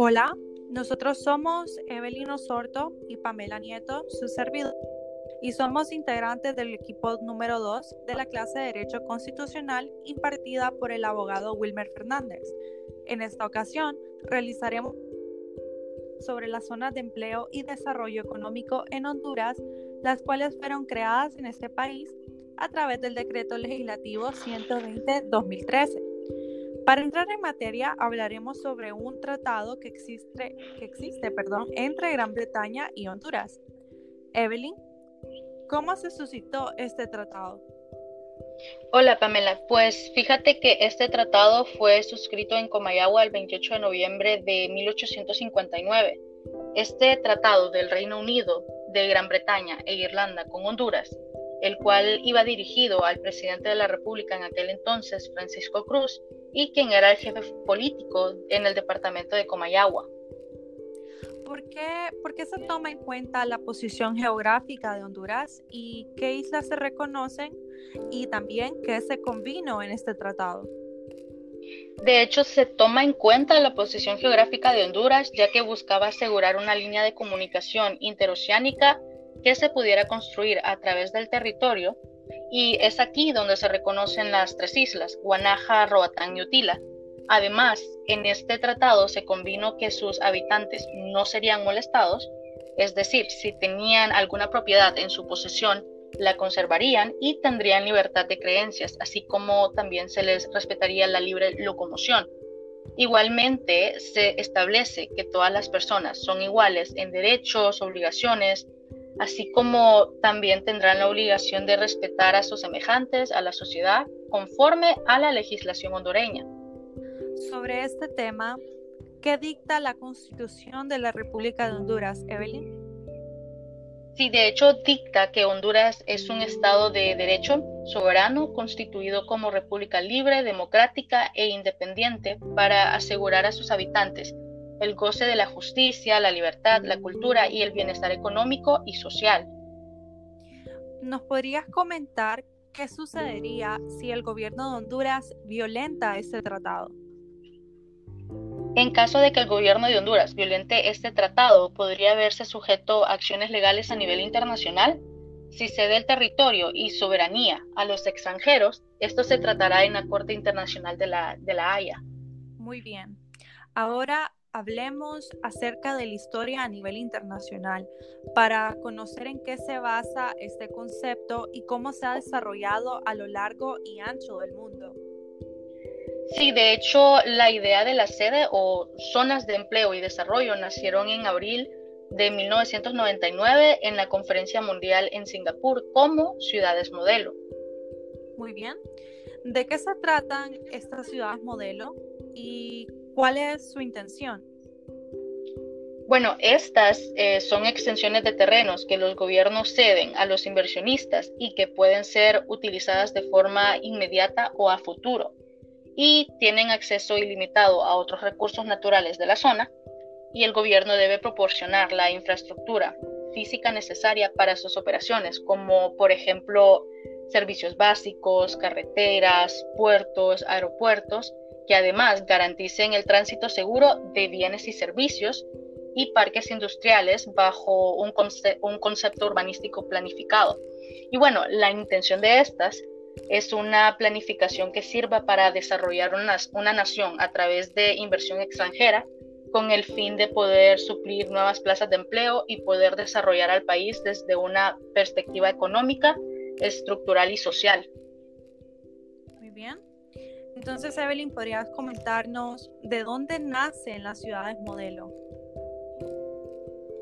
Hola, nosotros somos Evelyn Osorto y Pamela Nieto, su servidor, y somos integrantes del equipo número 2 de la clase de Derecho Constitucional impartida por el abogado Wilmer Fernández. En esta ocasión, realizaremos sobre las zonas de empleo y desarrollo económico en Honduras, las cuales fueron creadas en este país a través del decreto legislativo 120-2013. Para entrar en materia, hablaremos sobre un tratado que existe, que existe perdón, entre Gran Bretaña y Honduras. Evelyn, ¿cómo se suscitó este tratado? Hola Pamela, pues fíjate que este tratado fue suscrito en Comayagua el 28 de noviembre de 1859. Este tratado del Reino Unido, de Gran Bretaña e Irlanda con Honduras, el cual iba dirigido al presidente de la República en aquel entonces, Francisco Cruz, y quien era el jefe político en el departamento de Comayagua. ¿Por qué, ¿Por qué, se toma en cuenta la posición geográfica de Honduras y qué islas se reconocen y también qué se convino en este tratado? De hecho, se toma en cuenta la posición geográfica de Honduras ya que buscaba asegurar una línea de comunicación interoceánica que se pudiera construir a través del territorio y es aquí donde se reconocen las tres islas, Guanaja, Roatán y Utila. Además, en este tratado se convino que sus habitantes no serían molestados, es decir, si tenían alguna propiedad en su posesión, la conservarían y tendrían libertad de creencias, así como también se les respetaría la libre locomoción. Igualmente, se establece que todas las personas son iguales en derechos, obligaciones, así como también tendrán la obligación de respetar a sus semejantes, a la sociedad, conforme a la legislación hondureña. Sobre este tema, ¿qué dicta la Constitución de la República de Honduras, Evelyn? Sí, de hecho dicta que Honduras es un Estado de derecho soberano constituido como república libre, democrática e independiente para asegurar a sus habitantes el goce de la justicia, la libertad, la cultura y el bienestar económico y social. ¿Nos podrías comentar qué sucedería si el gobierno de Honduras violenta este tratado? En caso de que el gobierno de Honduras violente este tratado, podría verse sujeto a acciones legales a nivel internacional. Si cede el territorio y soberanía a los extranjeros, esto se tratará en la Corte Internacional de la, de la Haya. Muy bien. Ahora hablemos acerca de la historia a nivel internacional para conocer en qué se basa este concepto y cómo se ha desarrollado a lo largo y ancho del mundo. Sí, de hecho, la idea de la sede o zonas de empleo y desarrollo nacieron en abril de 1999 en la Conferencia Mundial en Singapur como ciudades modelo. Muy bien. ¿De qué se tratan estas ciudades modelo y ¿Cuál es su intención? Bueno, estas eh, son extensiones de terrenos que los gobiernos ceden a los inversionistas y que pueden ser utilizadas de forma inmediata o a futuro y tienen acceso ilimitado a otros recursos naturales de la zona y el gobierno debe proporcionar la infraestructura física necesaria para sus operaciones, como por ejemplo servicios básicos, carreteras, puertos, aeropuertos, que además garanticen el tránsito seguro de bienes y servicios y parques industriales bajo un, un concepto urbanístico planificado. Y bueno, la intención de estas es una planificación que sirva para desarrollar una, una, nación a través de inversión extranjera con el fin de poder suplir nuevas plazas de empleo y poder desarrollar al país desde una perspectiva económica, estructural y social. Muy bien. Entonces, Evelyn, ¿podrías comentarnos de dónde nacen las ciudades modelo?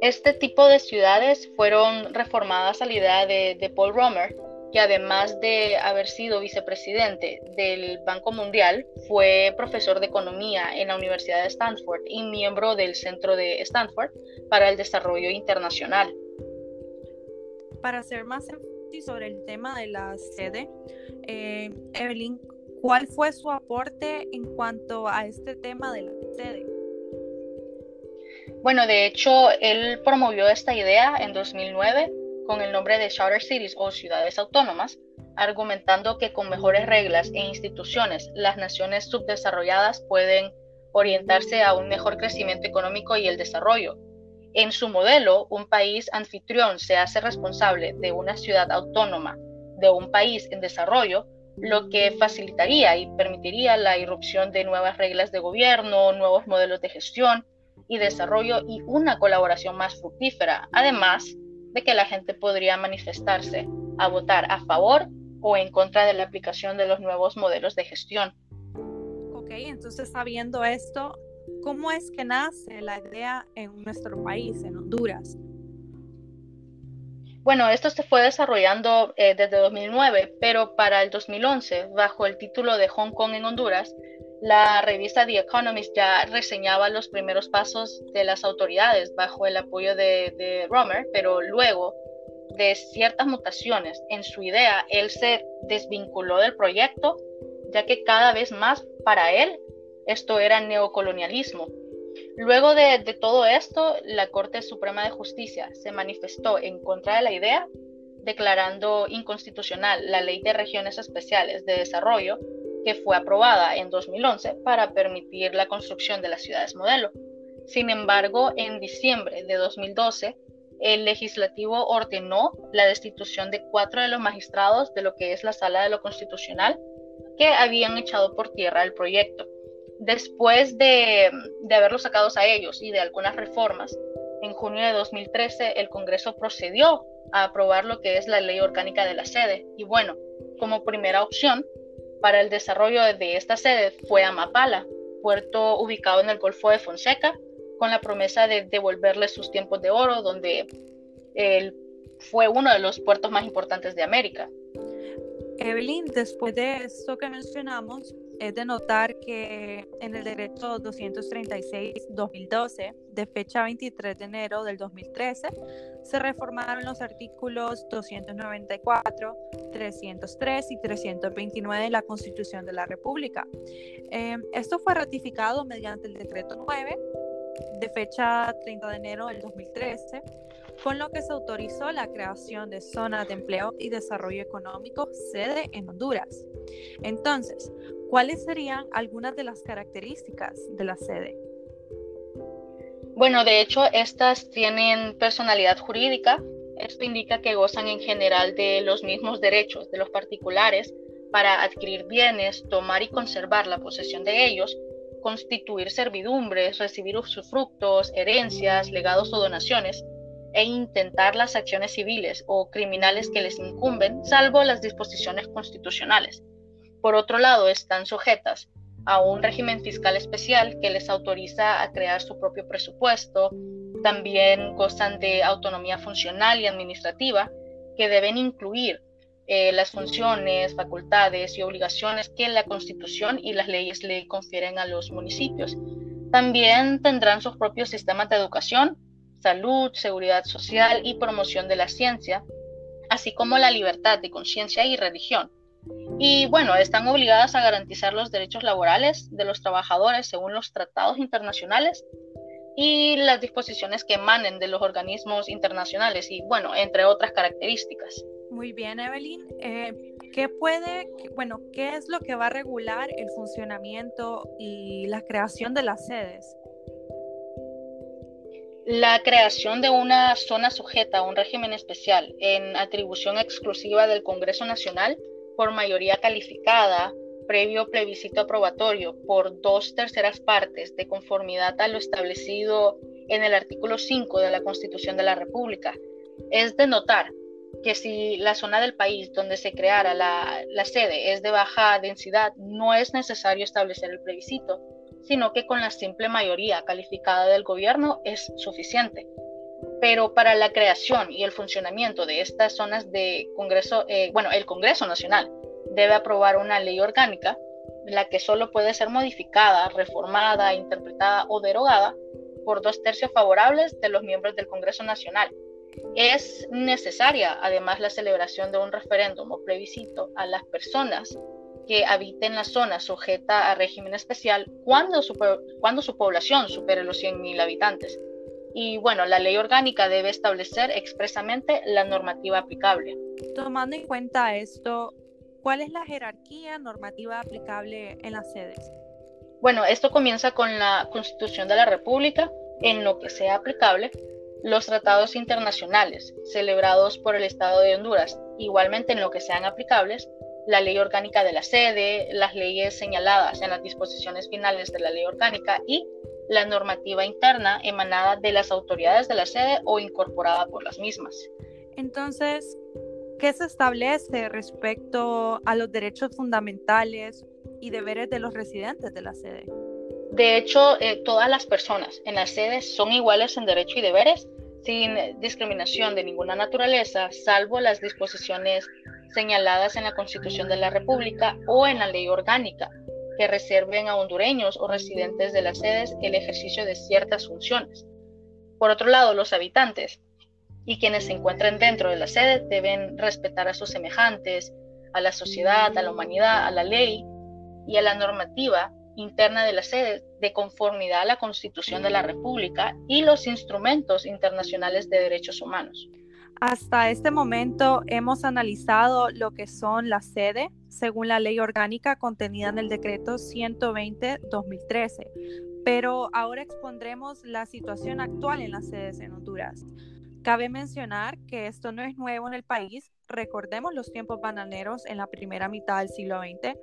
Este tipo de ciudades fueron reformadas a la idea de, Paul Romer, que además de haber sido vicepresidente del Banco Mundial, fue profesor de economía en la Universidad de Stanford y miembro del Centro de Stanford para el Desarrollo Internacional. Para hacer más énfasis sobre el tema de la sede, eh, Evelyn, ¿Cuál fue su aporte en cuanto a este tema de la sede? Bueno, de hecho, él promovió esta idea en 2009 con el nombre de Charter Cities o ciudades autónomas, argumentando que con mejores reglas e instituciones las naciones subdesarrolladas pueden orientarse a un mejor crecimiento económico y el desarrollo. En su modelo, un país anfitrión se hace responsable de una ciudad autónoma de un país en desarrollo, lo que facilitaría y permitiría la irrupción de nuevas reglas de gobierno, nuevos modelos de gestión y desarrollo y una colaboración más fructífera, además de que la gente podría manifestarse a votar a favor o en contra de la aplicación de los nuevos modelos de gestión. Ok, entonces sabiendo esto, ¿cómo es que nace la idea en nuestro país, en Honduras? Bueno, esto se fue desarrollando eh, desde 2009, pero para el 2011, bajo el título de Hong Kong en Honduras, la revista The Economist ya reseñaba los primeros pasos de las autoridades bajo el apoyo de, de Romer, pero luego de ciertas mutaciones en su idea, él se desvinculó del proyecto, ya que cada vez más para él esto era neocolonialismo. Luego de, todo esto, la Corte Suprema de Justicia se manifestó en contra de la idea, declarando inconstitucional la Ley de Regiones Especiales de Desarrollo, que fue aprobada en 2011 para permitir la construcción de las ciudades modelo. Sin embargo, en diciembre de 2012, el legislativo ordenó la destitución de cuatro de los magistrados de lo que es la Sala de lo Constitucional que habían echado por tierra el proyecto. Después de, de haberlos sacados a ellos y de algunas reformas, en junio de 2013 el Congreso procedió a aprobar lo que es la ley orgánica de la sede. Y bueno, como primera opción para el desarrollo de esta sede fue Amapala, puerto ubicado en el Golfo de Fonseca, con la promesa de devolverle sus tiempos de oro, donde él fue uno de los puertos más importantes de América. Evelyn, después de esto que mencionamos, es de notar que en el decreto 236-2012, de fecha 23 de enero del 2013, se reformaron los artículos 294, 303 y 329 de la Constitución de la República. Eh, esto fue ratificado mediante el decreto 9 de fecha 30 de enero del 2013, con lo que se autorizó la creación de zonas de empleo y desarrollo económico sede en Honduras. Entonces, ¿cuáles serían algunas de las características de la sede? Bueno, de hecho, estas tienen personalidad jurídica. Esto indica que gozan en general de los mismos derechos de los particulares para adquirir bienes, tomar y conservar la posesión de ellos, constituir servidumbres, recibir usufructos, herencias, legados o donaciones, e intentar las acciones civiles o criminales que les incumben, salvo las disposiciones constitucionales. Por otro lado, están sujetas a un régimen fiscal especial que les autoriza a crear su propio presupuesto, también gozan de autonomía funcional y administrativa que deben incluir eh, las funciones, facultades y obligaciones que la Constitución y las leyes le confieren a los municipios. También tendrán sus propios sistemas de educación, salud, seguridad social y promoción de la ciencia, así como la libertad de conciencia y religión. Y bueno, están obligadas a garantizar los derechos laborales de los trabajadores según los tratados internacionales y las disposiciones que emanen de los organismos internacionales y bueno, entre otras características. Muy bien, Evelyn. Eh, ¿Qué puede, bueno, qué es lo que va a regular el funcionamiento y la creación de las sedes? La creación de una zona sujeta a un régimen especial en atribución exclusiva del Congreso Nacional por mayoría calificada, previo plebiscito aprobatorio por dos terceras partes de conformidad a lo establecido en el artículo 5 de la Constitución de la República. Es de notar que si la zona del país donde se creara la, sede es de baja densidad, no es necesario establecer el plebiscito, sino que con la simple mayoría calificada del gobierno es suficiente. Pero para la creación y el funcionamiento de estas zonas de Congreso, eh, bueno, el Congreso Nacional debe aprobar una ley orgánica, la que solo puede ser modificada, reformada, interpretada o derogada por dos tercios favorables de los miembros del Congreso Nacional es necesaria además la celebración de un referéndum o plebiscito a las personas que habiten la zona sujeta a régimen especial cuando su, cuando su población supere los 100.000 habitantes. Y bueno, la ley orgánica debe establecer expresamente la normativa aplicable. Tomando en cuenta esto, ¿cuál es la jerarquía normativa aplicable en las sedes? Bueno, esto comienza con la Constitución de la República, en lo que sea aplicable, los tratados internacionales celebrados por el Estado de Honduras, igualmente en lo que sean aplicables, la ley orgánica de la sede, las leyes señaladas en las disposiciones finales de la ley orgánica y la normativa interna emanada de las autoridades de la sede o incorporada por las mismas. Entonces, ¿qué se establece respecto a los derechos fundamentales y deberes de los residentes de la sede? De hecho, eh, todas las personas en la sede son iguales en derecho y deberes, sin discriminación de ninguna naturaleza, salvo las disposiciones señaladas en la Constitución de la República o en la ley orgánica, que reserven a hondureños o residentes de las sedes el ejercicio de ciertas funciones. Por otro lado, los habitantes y quienes se encuentren dentro de la sede deben respetar a sus semejantes, a la sociedad, a la humanidad, a la ley y a la normativa interna de la sede de conformidad a la Constitución de la República y los instrumentos internacionales de derechos humanos. Hasta este momento hemos analizado lo que son las sedes según la ley orgánica contenida en el decreto 120-2013, pero ahora expondremos la situación actual en las sedes en Honduras. Cabe mencionar que esto no es nuevo en el país. Recordemos los tiempos bananeros en la primera mitad del siglo XX,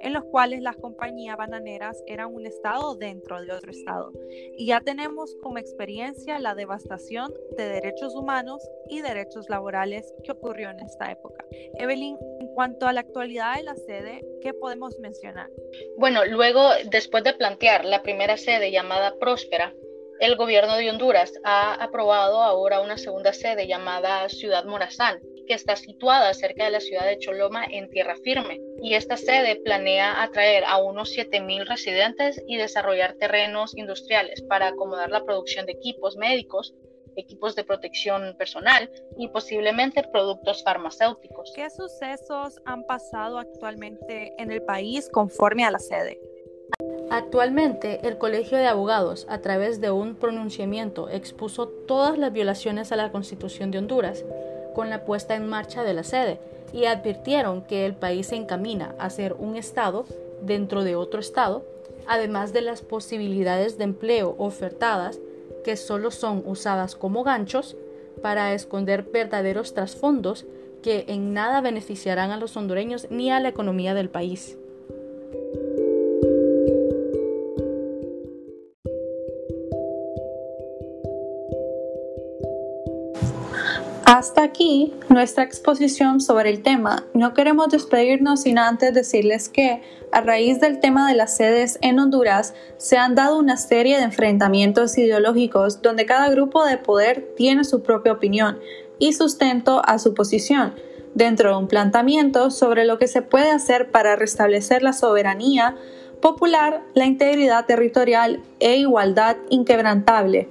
en los cuales las compañías bananeras eran un estado dentro de otro estado. Y ya tenemos como experiencia la devastación de derechos humanos y derechos laborales que ocurrió en esta época. Evelyn, en cuanto a la actualidad de la sede, ¿qué podemos mencionar? Bueno, luego, después de plantear la primera sede llamada Próspera, el gobierno de Honduras ha aprobado ahora una segunda sede llamada Ciudad Morazán, que está situada cerca de la ciudad de Choloma en tierra firme. Y esta sede planea atraer a unos 7.000 residentes y desarrollar terrenos industriales para acomodar la producción de equipos médicos, equipos de protección personal y posiblemente productos farmacéuticos. ¿Qué sucesos han pasado actualmente en el país conforme a la sede? Actualmente, el Colegio de Abogados, a través de un pronunciamiento, expuso todas las violaciones a la Constitución de Honduras con la puesta en marcha de la sede y advirtieron que el país se encamina a ser un Estado dentro de otro Estado, además de las posibilidades de empleo ofertadas que solo son usadas como ganchos para esconder verdaderos trasfondos que en nada beneficiarán a los hondureños ni a la economía del país. Hasta aquí nuestra exposición sobre el tema. No queremos despedirnos sin antes decirles que, a raíz del tema de las sedes en Honduras, se han dado una serie de enfrentamientos ideológicos donde cada grupo de poder tiene su propia opinión y sustento a su posición, dentro de un planteamiento sobre lo que se puede hacer para restablecer la soberanía popular, la integridad territorial e igualdad inquebrantable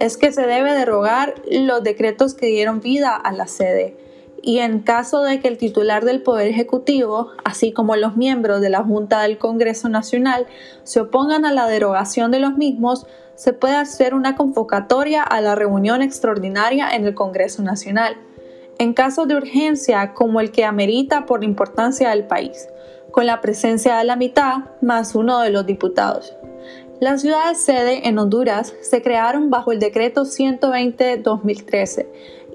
es que se debe derogar los decretos que dieron vida a la sede y en caso de que el titular del Poder Ejecutivo, así como los miembros de la Junta del Congreso Nacional, se opongan a la derogación de los mismos, se puede hacer una convocatoria a la reunión extraordinaria en el Congreso Nacional, en caso de urgencia como el que amerita por la importancia del país, con la presencia de la mitad más uno de los diputados. Las ciudades sede en Honduras se crearon bajo el decreto 120-2013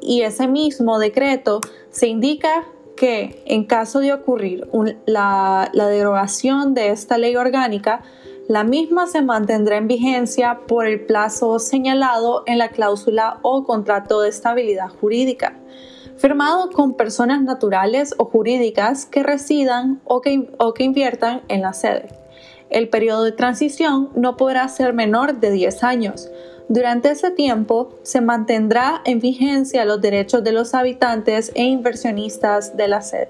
y ese mismo decreto se indica que en caso de ocurrir la, la derogación de esta ley orgánica, la misma se mantendrá en vigencia por el plazo señalado en la cláusula o contrato de estabilidad jurídica, firmado con personas naturales o jurídicas que residan o que, o que inviertan en la sede. El periodo de transición no podrá ser menor de 10 años. Durante ese tiempo se mantendrá en vigencia los derechos de los habitantes e inversionistas de la sede.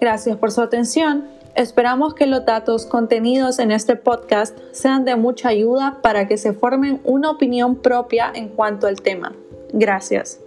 Gracias por su atención. Esperamos que los datos contenidos en este podcast sean de mucha ayuda para que se formen una opinión propia en cuanto al tema. Gracias.